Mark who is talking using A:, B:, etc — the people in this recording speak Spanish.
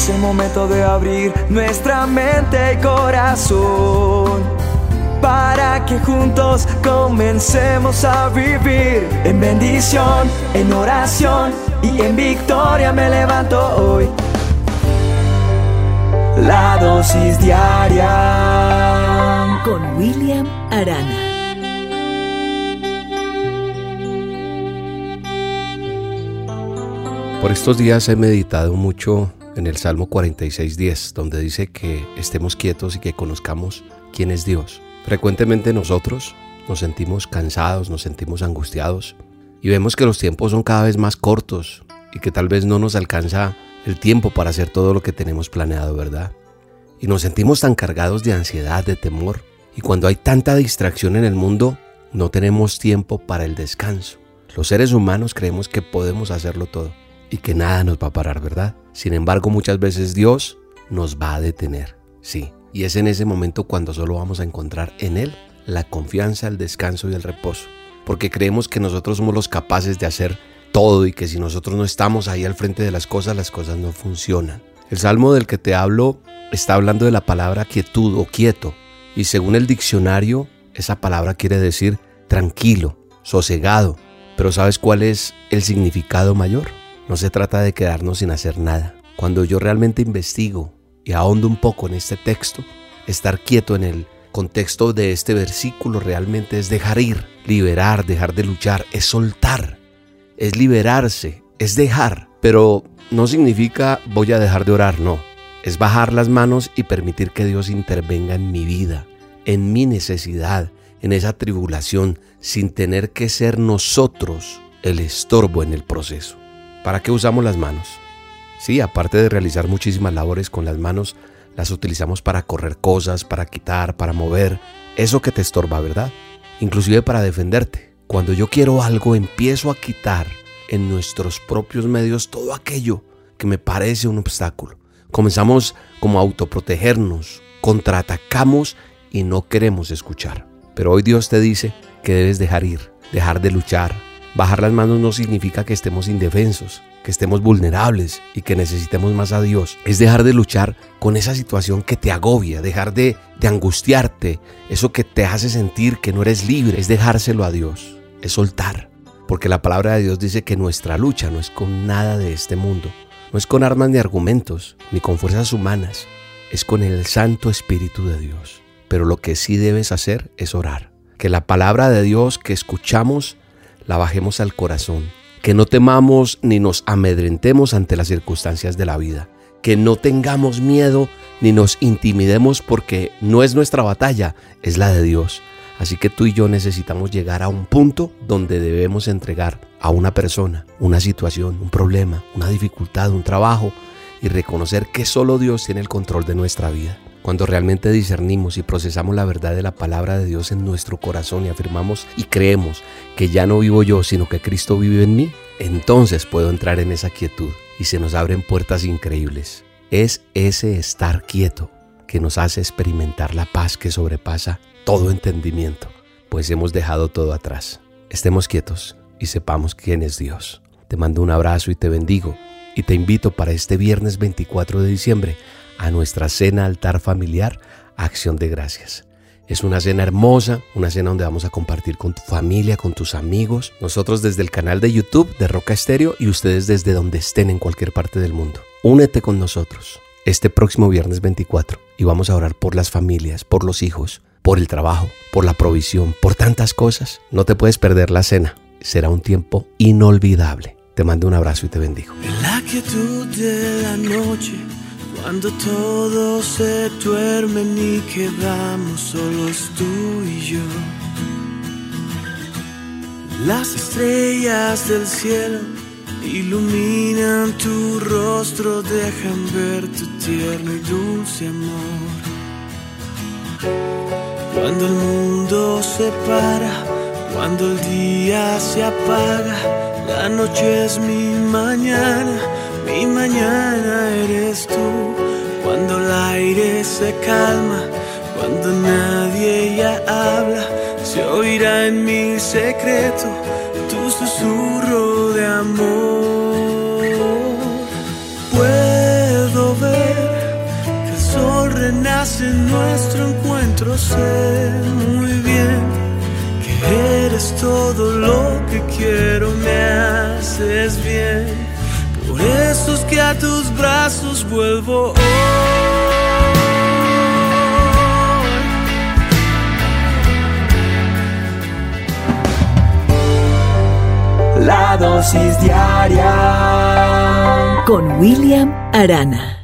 A: Es el momento de abrir nuestra mente y corazón para que juntos comencemos a vivir en bendición, en oración y en victoria me levanto hoy. La dosis diaria
B: con William Arana.
C: Por estos días he meditado mucho en el Salmo 46.10, donde dice que estemos quietos y que conozcamos quién es Dios. Frecuentemente nosotros nos sentimos cansados, nos sentimos angustiados y vemos que los tiempos son cada vez más cortos y que tal vez no nos alcanza el tiempo para hacer todo lo que tenemos planeado, ¿verdad? Y nos sentimos tan cargados de ansiedad, de temor. Y cuando hay tanta distracción en el mundo, no tenemos tiempo para el descanso. Los seres humanos creemos que podemos hacerlo todo y que nada nos va a parar, ¿verdad? Sin embargo, muchas veces Dios nos va a detener, sí. Y es en ese momento cuando solo vamos a encontrar en Él la confianza, el descanso y el reposo. Porque creemos que nosotros somos los capaces de hacer todo y que si nosotros no estamos ahí al frente de las cosas, las cosas no funcionan. El salmo del que te hablo está hablando de la palabra quietud o quieto. Y según el diccionario, esa palabra quiere decir tranquilo, sosegado. Pero ¿sabes cuál es el significado mayor? No se trata de quedarnos sin hacer nada. Cuando yo realmente investigo y ahondo un poco en este texto, estar quieto en el contexto de este versículo realmente es dejar ir, liberar, dejar de luchar, es soltar, es liberarse, es dejar. Pero no significa voy a dejar de orar, no. Es bajar las manos y permitir que Dios intervenga en mi vida, en mi necesidad, en esa tribulación, sin tener que ser nosotros el estorbo en el proceso. ¿Para qué usamos las manos? Sí, aparte de realizar muchísimas labores con las manos, las utilizamos para correr cosas, para quitar, para mover, eso que te estorba, ¿verdad? Inclusive para defenderte. Cuando yo quiero algo, empiezo a quitar en nuestros propios medios todo aquello que me parece un obstáculo. Comenzamos como a autoprotegernos, contraatacamos y no queremos escuchar. Pero hoy Dios te dice que debes dejar ir, dejar de luchar, Bajar las manos no significa que estemos indefensos, que estemos vulnerables y que necesitemos más a Dios. Es dejar de luchar con esa situación que te agobia, dejar de, de angustiarte, eso que te hace sentir que no eres libre, es dejárselo a Dios, es soltar. Porque la palabra de Dios dice que nuestra lucha no es con nada de este mundo, no es con armas ni argumentos, ni con fuerzas humanas, es con el Santo Espíritu de Dios. Pero lo que sí debes hacer es orar. Que la palabra de Dios que escuchamos la bajemos al corazón, que no temamos ni nos amedrentemos ante las circunstancias de la vida, que no tengamos miedo ni nos intimidemos porque no es nuestra batalla, es la de Dios. Así que tú y yo necesitamos llegar a un punto donde debemos entregar a una persona, una situación, un problema, una dificultad, un trabajo y reconocer que solo Dios tiene el control de nuestra vida. Cuando realmente discernimos y procesamos la verdad de la palabra de Dios en nuestro corazón y afirmamos y creemos que ya no vivo yo, sino que Cristo vive en mí, entonces puedo entrar en esa quietud y se nos abren puertas increíbles. Es ese estar quieto que nos hace experimentar la paz que sobrepasa todo entendimiento, pues hemos dejado todo atrás. Estemos quietos y sepamos quién es Dios. Te mando un abrazo y te bendigo y te invito para este viernes 24 de diciembre a nuestra cena altar familiar Acción de Gracias. Es una cena hermosa, una cena donde vamos a compartir con tu familia, con tus amigos, nosotros desde el canal de YouTube de Roca Estéreo y ustedes desde donde estén en cualquier parte del mundo. Únete con nosotros este próximo viernes 24 y vamos a orar por las familias, por los hijos, por el trabajo, por la provisión, por tantas cosas. No te puedes perder la cena. Será un tiempo inolvidable. Te mando un abrazo y te bendigo.
A: En la quietud de la noche cuando todos se duermen y quedamos solos tú y yo. Las estrellas del cielo iluminan tu rostro, dejan ver tu tierno y dulce amor. Cuando el mundo se para, cuando el día se apaga, la noche es mi mañana mi mañana eres tú, cuando el aire se calma, cuando nadie ya habla, se oirá en mi secreto tu susurro de amor. Puedo ver donde nace nuestro encuentro, sé muy bien que eres todo lo que quiero, me haces bien. Por eso es que a tus brazos vuelvo hoy.
B: La dosis diaria con William Arana.